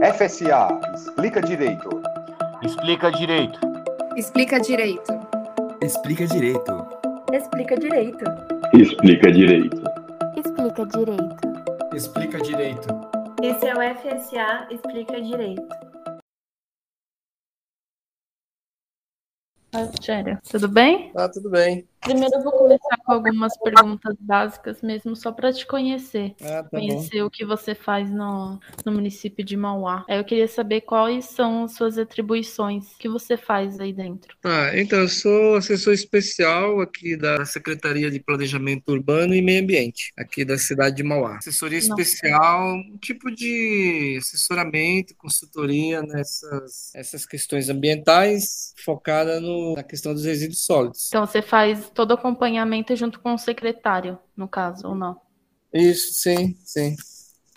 FSA, explica direito. Explica direito. Explica direito. Explica direito. Explica direito. Explica direito. Explica direito. Explica direito. Esse é o FSA Explica Direito. Rogério, tudo bem? Ah, tudo bem. Primeiro eu vou começar com algumas perguntas básicas mesmo, só para te conhecer. Ah, tá conhecer bom. o que você faz no, no município de Mauá. Eu queria saber quais são as suas atribuições que você faz aí dentro. Ah, então, eu sou assessor especial aqui da Secretaria de Planejamento Urbano e Meio Ambiente, aqui da cidade de Mauá. Assessoria Nossa. especial, um tipo de assessoramento, consultoria nessas essas questões ambientais, focada no, na questão dos resíduos sólidos. Então você faz todo o acompanhamento junto com o secretário, no caso, ou não? Isso, sim, sim.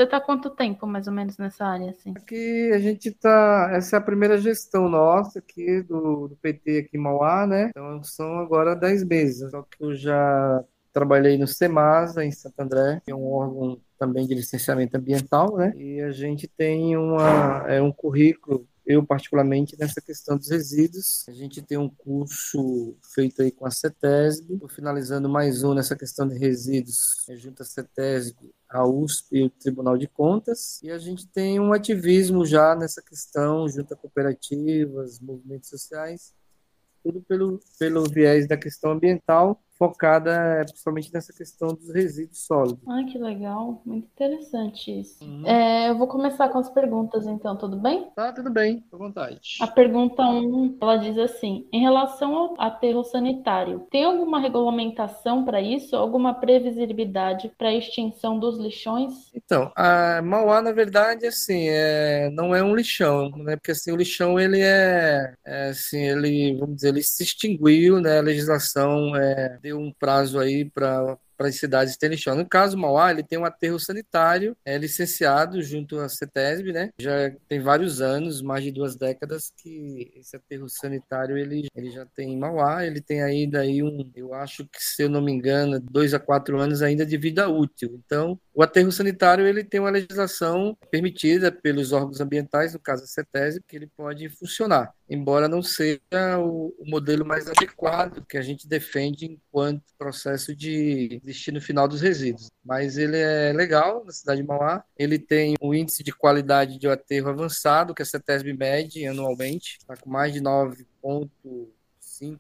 Você está quanto tempo, mais ou menos, nessa área, assim? Aqui a gente tá. Essa é a primeira gestão nossa aqui do, do PT aqui em Mauá, né? Então são agora 10 meses. Só que eu já trabalhei no SEMASA, em Santo André, que é um órgão também de licenciamento ambiental, né? E a gente tem uma, é, um currículo eu particularmente nessa questão dos resíduos. A gente tem um curso feito aí com a CETESB, estou finalizando mais um nessa questão de resíduos é, junto à CETESB, a USP e o Tribunal de Contas. E a gente tem um ativismo já nessa questão junto a cooperativas, movimentos sociais, tudo pelo, pelo viés da questão ambiental focada é, principalmente nessa questão dos resíduos sólidos. Ai, que legal, muito interessante isso. Uhum. É, eu vou começar com as perguntas, então, tudo bem? Tá, tudo bem, à vontade. A pergunta 1, um, ela diz assim: em relação ao aterro sanitário, tem alguma regulamentação para isso? Alguma previsibilidade para a extinção dos lixões? Então, a Mauá, na verdade, assim, é, não é um lixão, né? Porque assim, o lixão ele é, é assim, ele, vamos dizer, ele se extinguiu, né? A legislação é, deu um prazo aí para para as cidades terem lixão. No caso, Mauá, ele tem um aterro sanitário, é licenciado junto à CETESB, né? Já tem vários anos, mais de duas décadas, que esse aterro sanitário ele, ele já tem em Mauá, ele tem ainda aí um, eu acho que, se eu não me engano, dois a quatro anos ainda de vida útil. Então, o aterro sanitário ele tem uma legislação permitida pelos órgãos ambientais, no caso a CETESB, que ele pode funcionar, embora não seja o, modelo mais adequado que a gente defende enquanto processo de destino final dos resíduos. Mas ele é legal na cidade de Mauá. Ele tem um índice de qualidade de aterro avançado, que a CETESB mede anualmente, está com mais de 9,5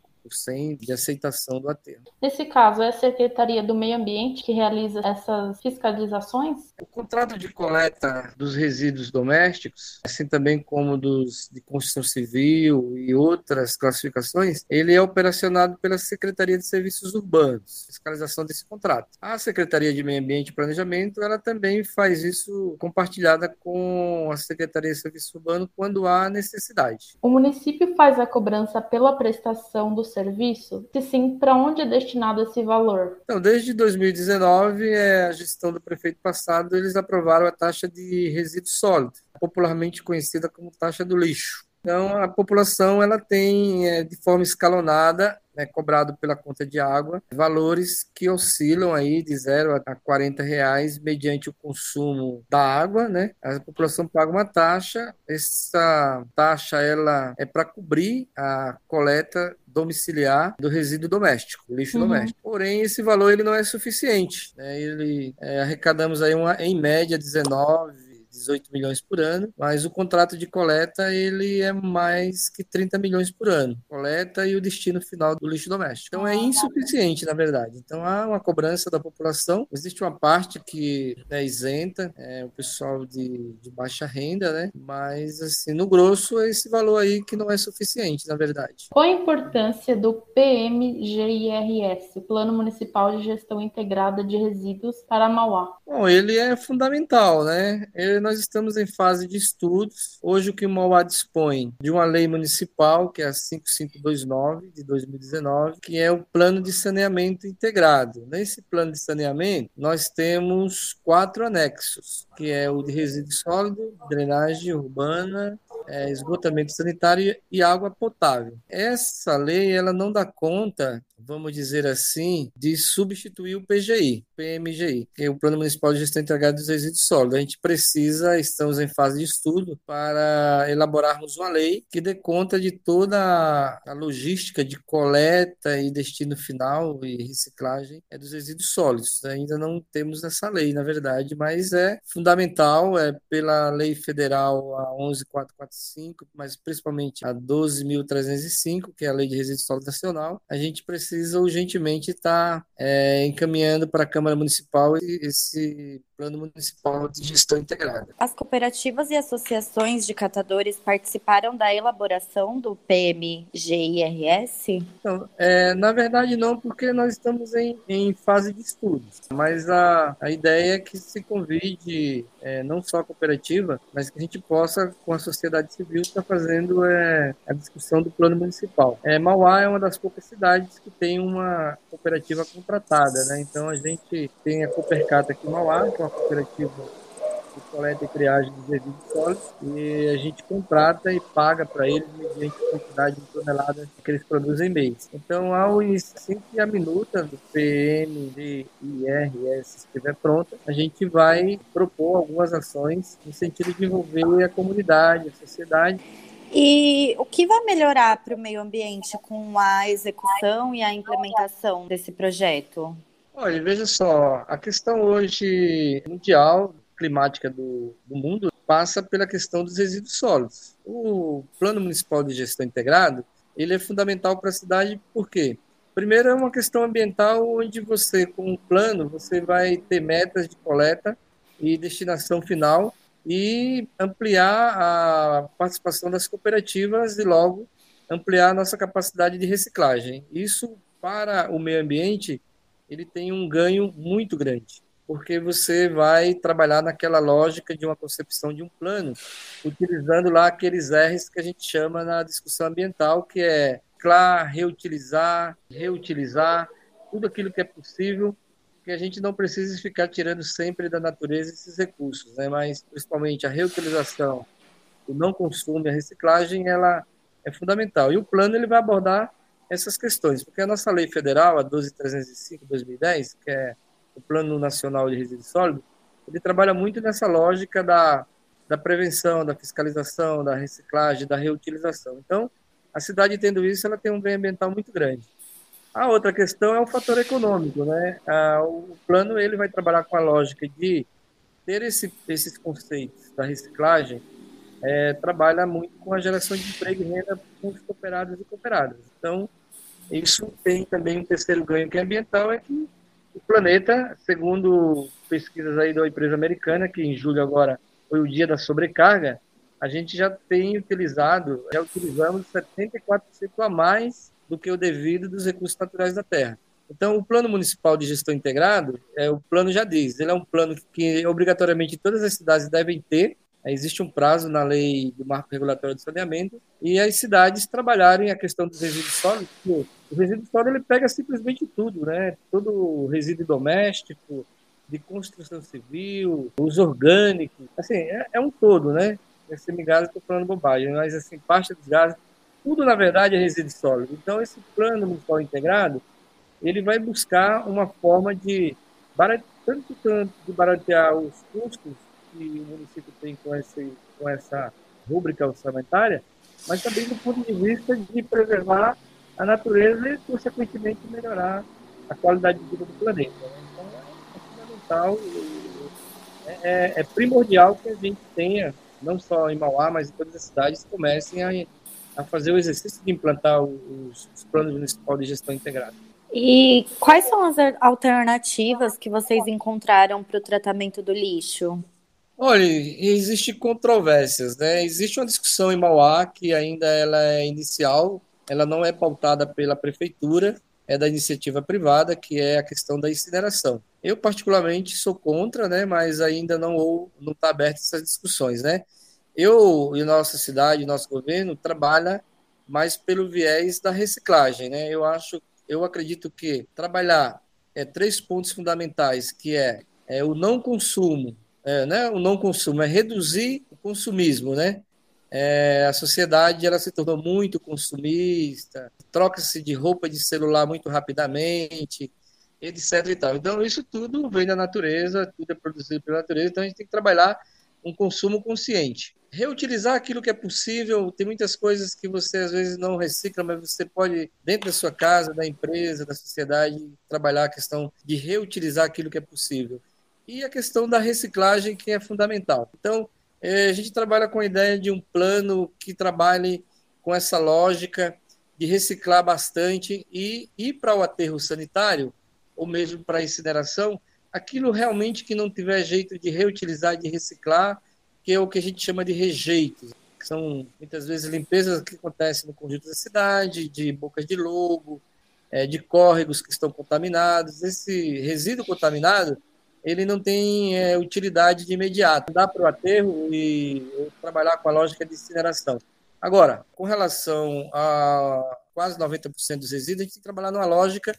de aceitação do aterro. Nesse caso, é a Secretaria do Meio Ambiente que realiza essas fiscalizações? O contrato de coleta dos resíduos domésticos, assim também como dos de construção civil e outras classificações, ele é operacionado pela Secretaria de Serviços Urbanos, fiscalização desse contrato. A Secretaria de Meio Ambiente e Planejamento, ela também faz isso compartilhada com a Secretaria de Serviços Urbanos quando há necessidade. O município faz a cobrança pela prestação do serviço? Se sim, para onde é destinado esse valor? Então, desde 2019, é, a gestão do prefeito passado, eles aprovaram a taxa de resíduo sólido, popularmente conhecida como taxa do lixo. Então, a população ela tem, é, de forma escalonada, é cobrado pela conta de água, valores que oscilam aí de 0 a 40 reais mediante o consumo da água, né? A população paga uma taxa, essa taxa ela é para cobrir a coleta domiciliar do resíduo doméstico, lixo Uhum. doméstico. Porém, esse valor ele não é suficiente. né? Ele é, arrecadamos aí uma, em média 19 18 milhões por ano, mas o contrato de coleta ele é mais que 30 milhões por ano. Coleta e o destino final do lixo doméstico. Então é insuficiente, na verdade. Então há uma cobrança da população. Existe uma parte que é isenta, é o pessoal de, de baixa renda, né? Mas assim, no grosso é esse valor aí que não é suficiente, na verdade. Qual a importância do PMGIRS, Plano Municipal de Gestão Integrada de Resíduos para Mauá? Bom, ele é fundamental, né? Ele, nós estamos em fase de estudos. Hoje o que o Mauá dispõe de uma lei municipal, que é a 5529 de 2019, que é o plano de saneamento integrado. Nesse plano de saneamento, nós temos quatro anexos, que é o de resíduo sólido, drenagem urbana, é, esgotamento sanitário e água potável. Essa lei ela não dá conta vamos dizer assim, de substituir o PGI, PMGI, que é o Plano Municipal de Gestão Integrada dos Resíduos Sólidos. A gente precisa, estamos em fase de estudo para elaborarmos uma lei que dê conta de toda a logística de coleta e destino final e reciclagem é dos resíduos sólidos. Ainda não temos essa lei, na verdade, mas é fundamental, é pela lei federal a 11445, mas principalmente a 12305, que é a Lei de Resíduos Sólidos Nacional, a gente precisa urgentemente estar é, encaminhando para a Câmara Municipal esse Plano Municipal de Gestão Integrada. As cooperativas e associações de catadores participaram da elaboração do PMGIRS? Então, é, na verdade, não, porque nós estamos em, em fase de estudos. Mas a, a ideia é que se convide é, não só a cooperativa, mas que a gente possa, com a sociedade civil, estar fazendo é, a discussão do plano municipal. É, Mauá é uma das poucas cidades que tem uma cooperativa contratada, né? Então a gente tem a Coopercata aqui em Mauá, que é uma cooperativa de coleta e triagem dos resíduos sólidos e a gente contrata e paga para eles mediante a quantidade de toneladas que eles produzem mês. Então, ao assim que a minuta do PMDIRS estiver pronta, a gente vai propor algumas ações no sentido de envolver a comunidade, a sociedade e o que vai melhorar para o meio ambiente com a execução e a implementação desse projeto? Olha, veja só, a questão hoje mundial climática do, do mundo passa pela questão dos resíduos sólidos. O Plano Municipal de Gestão Integrado, ele é fundamental para a cidade por quê? Primeiro é uma questão ambiental onde você, com um plano, você vai ter metas de coleta e destinação final e ampliar a participação das cooperativas e logo ampliar a nossa capacidade de reciclagem. Isso para o meio ambiente ele tem um ganho muito grande, porque você vai trabalhar naquela lógica de uma concepção de um plano, utilizando lá aqueles R's que a gente chama na discussão ambiental, que é reciclar, reutilizar, reutilizar, tudo aquilo que é possível que a gente não precise ficar tirando sempre da natureza esses recursos, né? mas principalmente a reutilização, o não consumo e a reciclagem, ela é fundamental. E o plano ele vai abordar essas questões, porque a nossa lei federal, a 12305/2010, que é o Plano Nacional de Resíduos Sólidos, ele trabalha muito nessa lógica da, da prevenção, da fiscalização, da reciclagem, da reutilização. Então, a cidade tendo isso, ela tem um bem ambiental muito grande. A outra questão é o fator econômico, né? Ah, o plano ele vai trabalhar com a lógica de ter esse, esses conceitos da reciclagem, é, trabalha muito com a geração de emprego e renda com os cooperados e cooperadas. Então, isso tem também um terceiro ganho que é ambiental, é que o planeta, segundo pesquisas aí da empresa americana, que em julho agora foi o dia da sobrecarga, a gente já tem utilizado, já utilizamos 74% a mais do que o devido dos recursos naturais da terra. Então, o Plano Municipal de Gestão Integrado, é, o plano já diz, ele é um plano que obrigatoriamente todas as cidades devem ter, existe um prazo na lei do marco regulatório de saneamento, e as cidades trabalharem a questão dos resíduos sólidos, o resíduo sólido ele pega simplesmente tudo, né? todo resíduo doméstico, de construção civil, os orgânicos, assim, é, é um todo, né? Gás estou falando bobagem, mas assim, parte dos gases tudo, na verdade, é resíduo sólido. Então, esse plano municipal integrado, ele vai buscar uma forma de, tanto, tanto de baratear os custos que o município tem com, esse, com essa rúbrica orçamentária, mas também do ponto de vista de preservar a natureza e, consequentemente, melhorar a qualidade de vida do planeta. Né? Então, é fundamental, é, é, é primordial que a gente tenha, não só em Mauá, mas em todas as cidades, comecem a a fazer o exercício de implantar os, os planos municipais de gestão integrada. E quais são as alternativas que vocês encontraram para o tratamento do lixo? Olha, existe controvérsias, né? Existe uma discussão em Mauá que ainda ela é inicial, ela não é pautada pela prefeitura, é da iniciativa privada, que é a questão da incineração. Eu particularmente sou contra, né? Mas ainda não está aberto essas discussões, né? Eu e nossa cidade, nosso governo trabalha mais pelo viés da reciclagem, né? Eu acho, eu acredito que trabalhar é três pontos fundamentais, que é, é o não consumo, é, né? O não consumo é reduzir o consumismo, né? é, a sociedade ela se tornou muito consumista, troca-se de roupa de celular muito rapidamente, etc. E tal. Então, isso tudo vem da natureza, tudo é produzido pela natureza, então a gente tem que trabalhar um consumo consciente. Reutilizar aquilo que é possível, tem muitas coisas que você às vezes não recicla, mas você pode, dentro da sua casa, da empresa, da sociedade, trabalhar a questão de reutilizar aquilo que é possível. E a questão da reciclagem, que é fundamental. Então, é, a gente trabalha com a ideia de um plano que trabalhe com essa lógica de reciclar bastante e ir para o aterro sanitário, ou mesmo para a incineração, aquilo realmente que não tiver jeito de reutilizar, de reciclar, que é o que a gente chama de rejeitos, que são muitas vezes limpezas que acontecem no conjunto da cidade, de bocas de lobo, é, de córregos que estão contaminados. Esse resíduo contaminado, ele não tem é, utilidade de imediato. Dá para o aterro e trabalhar com a lógica de incineração. Agora, com relação a quase 90% dos resíduos, a gente tem que trabalhar numa lógica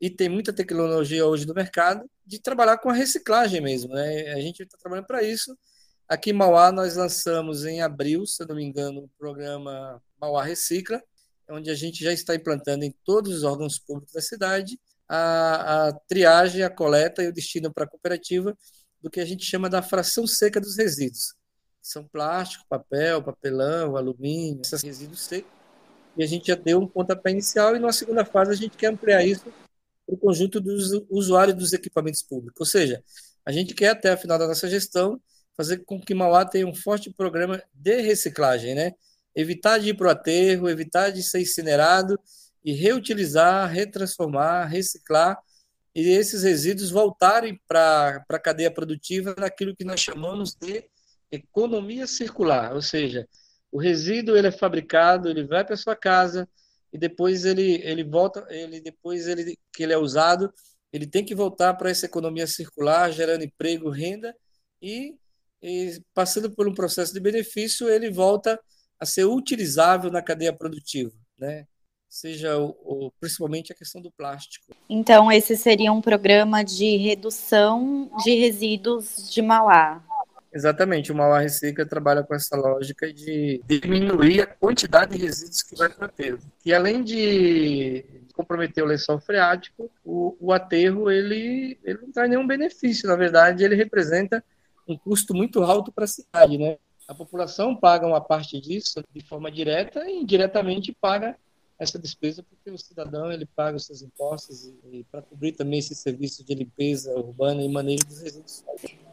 e tem muita tecnologia hoje no mercado de trabalhar com a reciclagem mesmo. Né? A gente está trabalhando para isso. Aqui em Mauá, nós lançamos em abril, se eu não me engano, o programa Mauá Recicla, onde a gente já está implantando em todos os órgãos públicos da cidade a, a triagem, a coleta e o destino para a cooperativa do que a gente chama da fração seca dos resíduos. São plástico, papel, papelão, alumínio, esses resíduos secos. E a gente já deu um pontapé inicial e na segunda fase a gente quer ampliar isso para o conjunto dos usuários dos equipamentos públicos. Ou seja, a gente quer até a final da nossa gestão fazer com que Mauá tenha um forte programa de reciclagem, né? Evitar de ir para o aterro, evitar de ser incinerado e reutilizar, retransformar, reciclar e esses resíduos voltarem para a cadeia produtiva naquilo que nós chamamos de economia circular, ou seja, o resíduo ele é fabricado, ele vai para sua casa e depois ele, ele volta, ele depois ele que ele é usado, ele tem que voltar para essa economia circular, gerando emprego, renda e, e passando por um processo de benefício, ele volta a ser utilizável na cadeia produtiva, né? Seja o, o, principalmente a questão do plástico. Então, esse seria um programa de redução de resíduos de Mauá. Exatamente, o Mauá Recicla trabalha com essa lógica de diminuir a quantidade de resíduos que vai para o aterro. E além de comprometer o lençol freático, o, o aterro ele, ele não traz nenhum benefício, na verdade ele representa um custo muito alto para a cidade, né? A população paga uma parte disso de forma direta e indiretamente paga essa despesa porque o cidadão ele paga os seus impostos e, e para cobrir também esse serviço de limpeza urbana e manejo dos resíduos.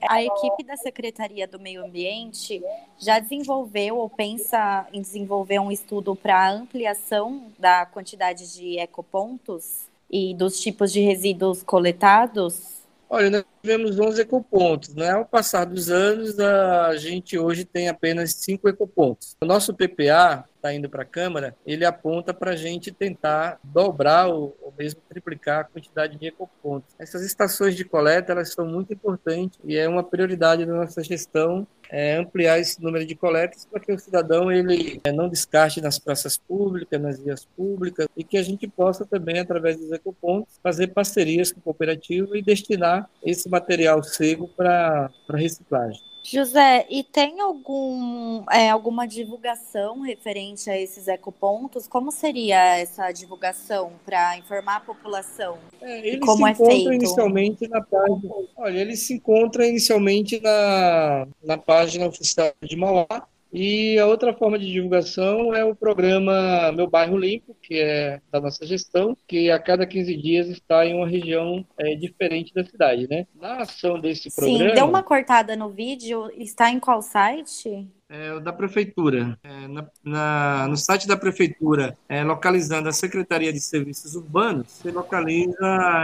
A equipe da Secretaria do Meio Ambiente já desenvolveu ou pensa em desenvolver um estudo para ampliação da quantidade de ecopontos e dos tipos de resíduos coletados? Olha, nós tivemos 11 ecopontos. Né? Ao passar dos anos, a gente hoje tem apenas 5 ecopontos. O nosso PPA, está indo para a Câmara, ele aponta para a gente tentar dobrar ou, ou, mesmo triplicar a quantidade de ecopontos. Essas estações de coleta elas são muito importantes e é uma prioridade da nossa gestão é, ampliar esse número de coletas para que o cidadão ele é, não descarte nas praças públicas, nas vias públicas e que a gente possa também, através dos ecopontos, fazer parcerias com a cooperativa e destinar esse material seco para reciclagem. José, e tem algum, é, alguma divulgação referente a esses ecopontos? Como seria essa divulgação para informar a população? É, ele como se é feito? inicialmente na página. Olha, ele se encontra inicialmente na, na página oficial de Mauá, e a outra forma de divulgação é o programa Meu Bairro Limpo, que é da nossa gestão, que a cada 15 dias está em uma região é, diferente da cidade, né? Na ação desse programa... Sim, deu uma cortada no vídeo. Está em qual site? é, da prefeitura. É, na, na, no site da prefeitura, é, localizando a Secretaria de Serviços Urbanos, você localiza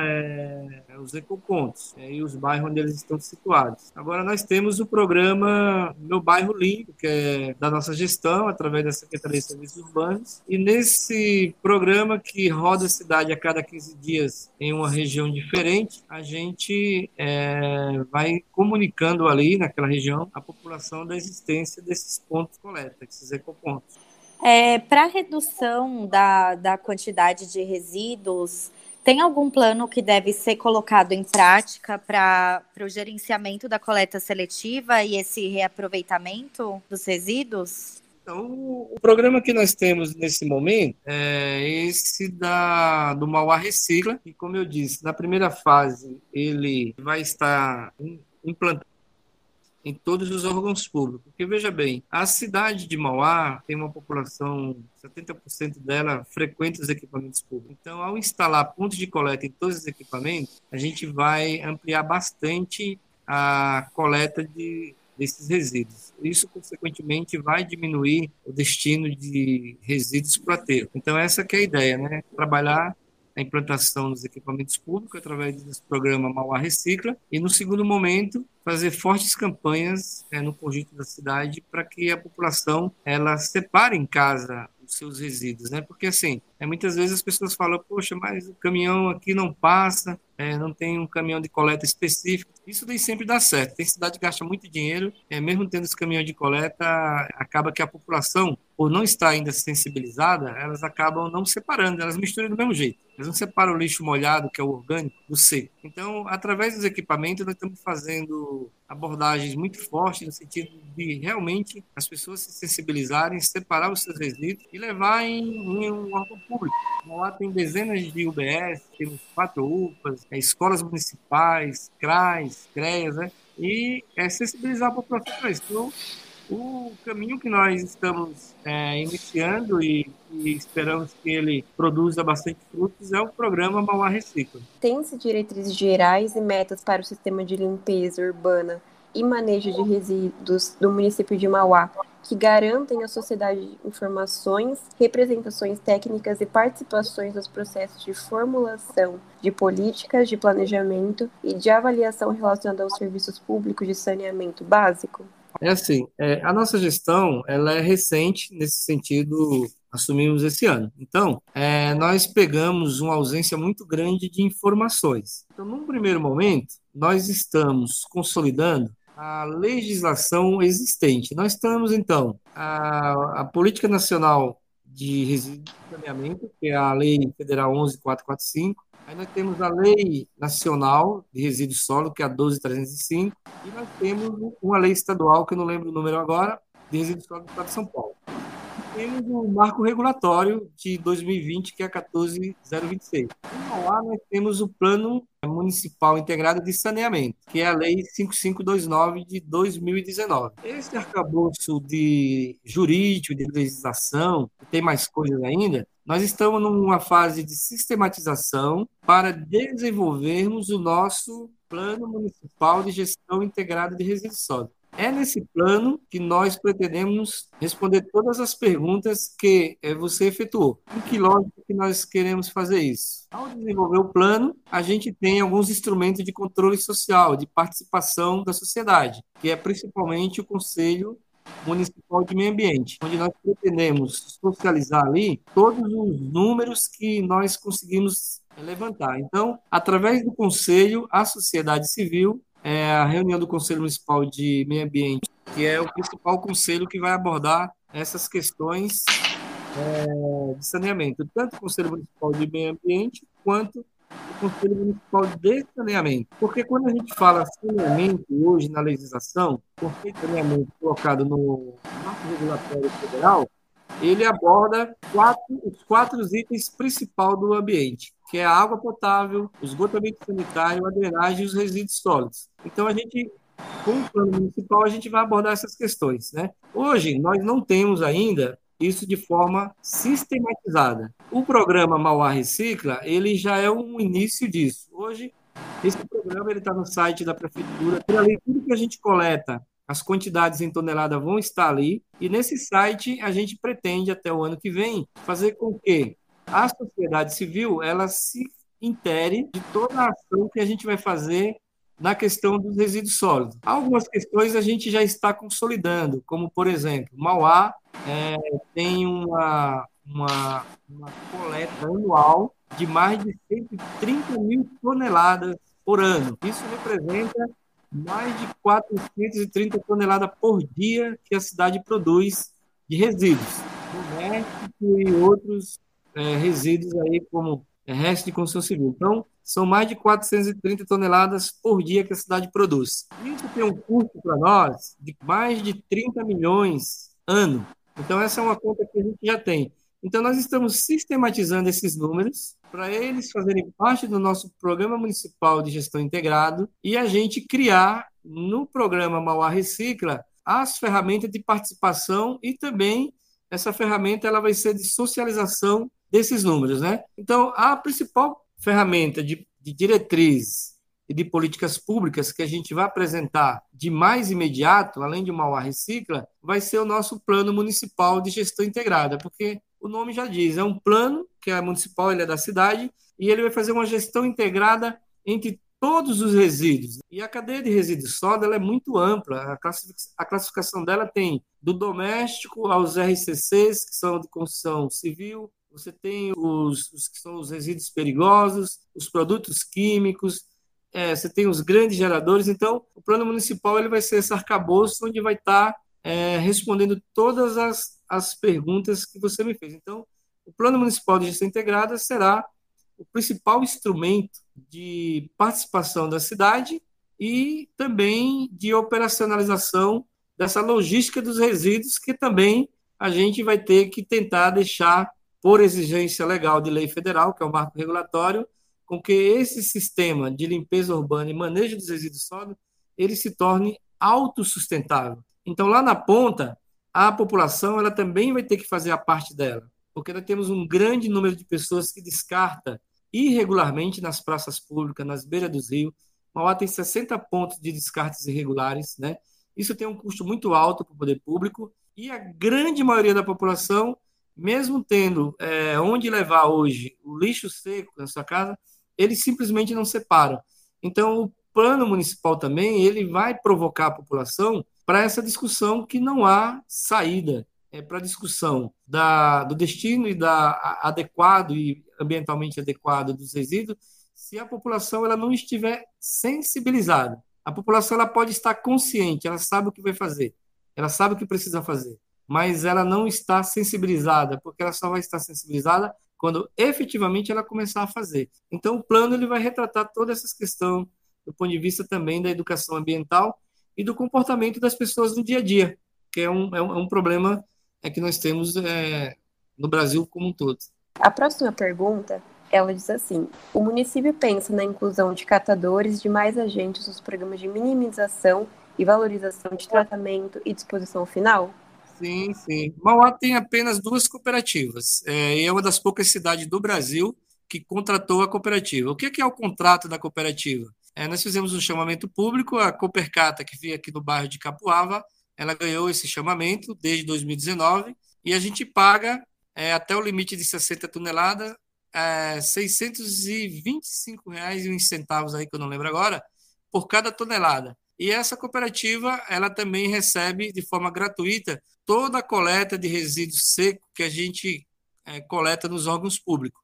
é, os ecopontos é, e os bairros onde eles estão situados. Agora nós temos o programa Meu Bairro Limpo, que é da nossa gestão, através da Secretaria de Serviços Urbanos, e nesse programa que roda a cidade a cada 15 dias em uma região diferente, a gente é, vai comunicando ali naquela região a população da existência desse esses pontos coleta, esses ecopontos. É, Para redução da, da quantidade de resíduos, tem algum plano que deve ser colocado em prática para o gerenciamento da coleta seletiva e esse reaproveitamento dos resíduos? Então, o programa que nós temos nesse momento é esse da, do Mauá Recicla, e como eu disse, na primeira fase ele vai estar implantado em todos os órgãos públicos. Porque, veja bem, a cidade de Mauá tem uma população, 70% dela frequenta os equipamentos públicos. Então, ao instalar pontos de coleta em todos os equipamentos, a gente vai ampliar bastante a coleta de desses resíduos. Isso, consequentemente, vai diminuir o destino de resíduos para aterro. Então, essa que é a ideia, né? Trabalhar a implantação dos equipamentos públicos através desse programa Mauá Recicla e, no segundo momento, fazer fortes campanhas é, no conjunto da cidade para que a população ela separe em casa os seus resíduos, né? Porque assim, é, muitas vezes as pessoas falam, poxa, mas o caminhão aqui não passa, é, não tem um caminhão de coleta específico. Isso nem sempre dá certo. Tem cidade que gasta muito dinheiro, é, mesmo tendo esse caminhão de coleta, acaba que a população, por não estar ainda sensibilizada, elas acabam não separando, elas misturam do mesmo jeito. Elas não separam o lixo molhado, que é o orgânico, do seco. Então, através dos equipamentos, nós estamos fazendo abordagens muito fortes no sentido de realmente as pessoas se sensibilizarem, separar os seus resíduos e levar em, em um órgão público. Lá tem dezenas de UBS, temos quatro UPAs, é, escolas municipais, CRAs, CREAS, né? e é sensibilizar a população para isso. Então, o caminho que nós estamos é, iniciando e, e, esperamos que ele produza bastante frutos é o programa Mauá Recicla. Tem-se diretrizes gerais e metas para o sistema de limpeza urbana e manejo de resíduos do município de Mauá que garantem à sociedade informações, representações técnicas e participações nos processos de formulação de políticas de planejamento e de avaliação relacionada aos serviços públicos de saneamento básico? É assim, é, a nossa gestão ela é recente nesse sentido assumimos esse ano. Então, é, nós pegamos uma ausência muito grande de informações. Então, num primeiro momento, nós estamos consolidando a legislação existente. Nós estamos, então, a, a Política Nacional de Resíduos de Saneamento, que é a Lei Federal 11445, Aí nós temos a Lei Nacional de Resíduos Sólidos, que é a 12305, e nós temos uma lei estadual, que eu não lembro o número agora, de resíduos sólidos do Estado de São Paulo. Temos o marco regulatório de 2020, que é a 14026. E lá nós temos o Plano Municipal Integrado de Saneamento, que é a Lei 5529 de 2019. Esse arcabouço de jurídico, de legislação, tem mais coisas ainda, nós estamos numa fase de sistematização para desenvolvermos o nosso Plano Municipal de Gestão Integrada de Resíduos Sólidos. É nesse plano que nós pretendemos responder todas as perguntas que eh, você efetuou. Em que lógica que nós queremos fazer isso? Ao desenvolver o plano, a gente tem alguns instrumentos de controle social, de participação da sociedade, que é principalmente o Conselho Municipal de Meio Ambiente, onde nós pretendemos socializar ali todos os números que nós conseguimos levantar. Então, através do Conselho, a sociedade civil, é a reunião do Conselho Municipal de Meio Ambiente, que é o principal conselho que vai abordar essas questões é, de saneamento, tanto o Conselho Municipal de Meio Ambiente quanto o Conselho Municipal de Saneamento. Porque quando a gente fala saneamento hoje na legislação, o conceito saneamento colocado no marco regulatório federal, ele aborda quatro, os quatro itens principais do ambiente, que é a água potável, o esgotamento sanitário, a drenagem e os resíduos sólidos. Então, a gente, com o plano municipal, a gente vai abordar essas questões. Né? Hoje, nós não temos ainda isso de forma sistematizada. O programa Mauá Recicla, ele já é um início disso. Hoje, esse programa está no site da prefeitura. Por ali, tudo que a gente coleta, as quantidades em tonelada vão estar ali. E nesse site, a gente pretende, até o ano que vem, fazer com que a sociedade civil ela se intere de toda a ação que a gente vai fazer na questão dos resíduos sólidos. Algumas questões a gente já está consolidando, como, por exemplo, Mauá é, tem uma, uma, uma coleta anual de mais de 130 mil toneladas por ano. Isso representa mais de 430 toneladas por dia que a cidade produz de resíduos domésticos e outros é, resíduos aí como resto de construção civil. Então, são mais de 430 toneladas por dia que a cidade produz. Isso tem um custo para nós de mais de 30 milhões ano. Então, essa é uma conta que a gente já tem. Então, nós estamos sistematizando esses números para eles fazerem parte do nosso Programa Municipal de Gestão Integrado e a gente criar no programa Mauá Recicla as ferramentas de participação e também essa ferramenta ela vai ser de socialização desses números, né? Então, a principal ferramenta de, de diretriz e de políticas públicas que a gente vai apresentar de mais imediato, além de Mauá Recicla, vai ser o nosso Plano Municipal de Gestão Integrada, porque o nome já diz, é um plano que é municipal, ele é da cidade, e ele vai fazer uma gestão integrada entre todos os resíduos. E a cadeia de resíduos sólidos é muito ampla. A classificação dela tem do doméstico aos RCCs, que são de construção civil, você tem os, os que são os resíduos perigosos, os produtos químicos, é, você tem os grandes geradores. Então, o plano municipal ele vai ser esse arcabouço onde vai estar é, respondendo todas as, as perguntas que você me fez. Então, o plano municipal de gestão integrada será o principal instrumento de participação da cidade e também de operacionalização dessa logística dos resíduos, que também a gente vai ter que tentar deixar, por exigência legal de lei federal, que é o marco regulatório, com que esse sistema de limpeza urbana e manejo dos resíduos sólidos ele se torne autossustentável. Então, lá na ponta, a população ela também vai ter que fazer a parte dela, porque nós temos um grande número de pessoas que descarta irregularmente nas praças públicas, nas beiras dos rios. Mauá tem 60 pontos de descartes irregulares, né? Isso tem um custo muito alto para o poder público e a grande maioria da população, mesmo tendo é, onde levar hoje o lixo seco na sua casa, eles simplesmente não separam. Então, o plano municipal também ele vai provocar a população para essa discussão que não há saída é, para a discussão da, do destino e da adequado e ambientalmente adequado dos resíduos, se a população ela não estiver sensibilizada. A população ela pode estar consciente, ela sabe o que vai fazer, ela sabe o que precisa fazer, mas ela não está sensibilizada, porque ela só vai estar sensibilizada quando efetivamente ela começar a fazer. Então, o plano ele vai retratar toda essa questão do ponto de vista também da educação ambiental e do comportamento das pessoas no dia a dia, que é um, é um, é um problema é que nós temos é, no Brasil como um todo. A próxima pergunta, ela diz assim: o município pensa na inclusão de catadores de mais agentes nos programas de minimização e valorização de tratamento e disposição final? Sim, sim. Mauá tem apenas duas cooperativas. É, e é uma das poucas cidades do Brasil que contratou a cooperativa. O que é, é o contrato da cooperativa? É, nós fizemos um chamamento público, a Coopercata, que fica aqui no bairro de Capuava, ela ganhou esse chamamento desde 2019 e a gente paga é, até o limite de 60 toneladas é, R$ 625,01 aí que eu não lembro agora por cada tonelada. E essa cooperativa, ela também recebe de forma gratuita toda a coleta de resíduos secos que a gente é, coleta nos órgãos públicos.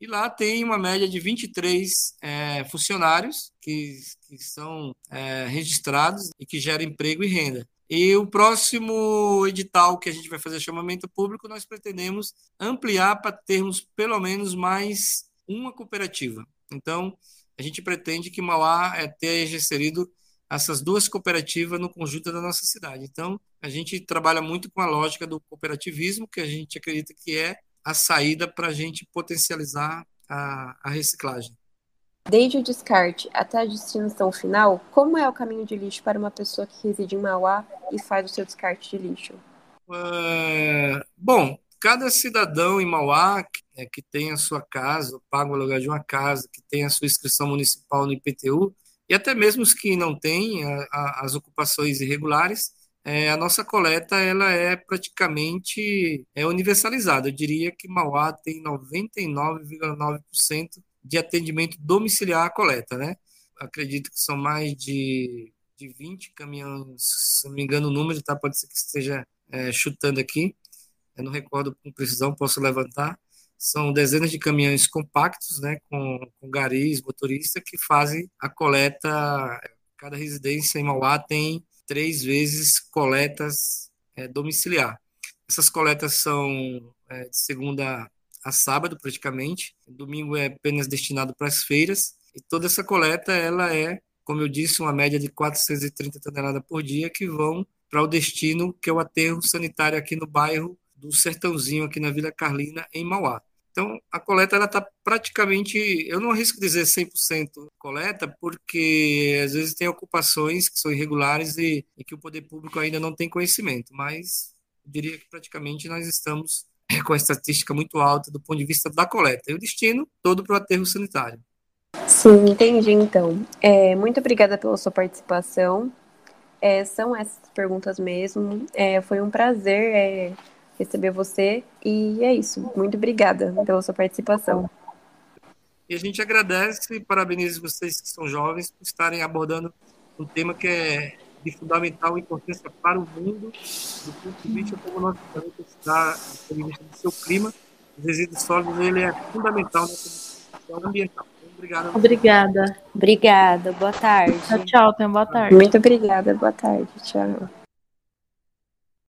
E lá tem uma média de 23 é, funcionários que, que são é, registrados e que geram emprego e renda. E o próximo edital que a gente vai fazer chamamento público, nós pretendemos ampliar para termos pelo menos mais uma cooperativa. Então, a gente pretende que Mauá é, tenha inserido essas duas cooperativas no conjunto da nossa cidade. Então, a gente trabalha muito com a lógica do cooperativismo, que a gente acredita que é a saída para a gente potencializar a, a reciclagem. Desde o descarte até a destinação final, como é o caminho de lixo para uma pessoa que reside em Mauá e faz o seu descarte de lixo? É, bom, cada cidadão em Mauá é, que tem a sua casa, paga o aluguel de uma casa, que tem a sua inscrição municipal no IPTU, e até mesmo os que não têm a, a, as ocupações irregulares, é, a nossa coleta ela é praticamente é universalizada. Eu diria que Mauá tem 99,9% de atendimento domiciliar à coleta, né? Acredito que são mais de, de 20 caminhões, se não me engano o número, tá? Pode ser que esteja é, chutando aqui, eu não recordo com precisão, posso levantar. São dezenas de caminhões compactos, né, com, com garis, motorista, que fazem a coleta. Cada residência em Mauá tem três vezes coletas é, domiciliar. Essas coletas são é, de segunda a sábado praticamente. Domingo é apenas destinado para as feiras e toda essa coleta ela é, como eu disse, uma média de 430 toneladas por dia que vão para o destino, que é o aterro sanitário aqui no bairro do Sertãozinho, aqui na Vila Carlina, em Mauá. Então, a coleta está praticamente, eu não arrisco dizer 100% coleta, porque às vezes tem ocupações que são irregulares e, e que o poder público ainda não tem conhecimento, mas eu diria que praticamente nós estamos com a estatística muito alta do ponto de vista da coleta. E o destino todo para o aterro sanitário. Sim, entendi então. É, muito obrigada pela sua participação. É, são essas perguntas mesmo. É, foi um prazer é, receber você. E é isso. Muito obrigada pela sua participação. E a gente agradece e parabeniza vocês que são jovens por estarem abordando um tema que é de fundamental importância para o mundo, do ponto de vista como nosso planeta está, do ponto de vista do seu clima. Os resíduos sólidos ele é fundamental nessa discussão ambiental. Obrigado. Obrigada. Obrigada. Boa tarde. Tchau, tchau. Tenha boa tarde. Muito obrigada. Boa tarde. Tchau.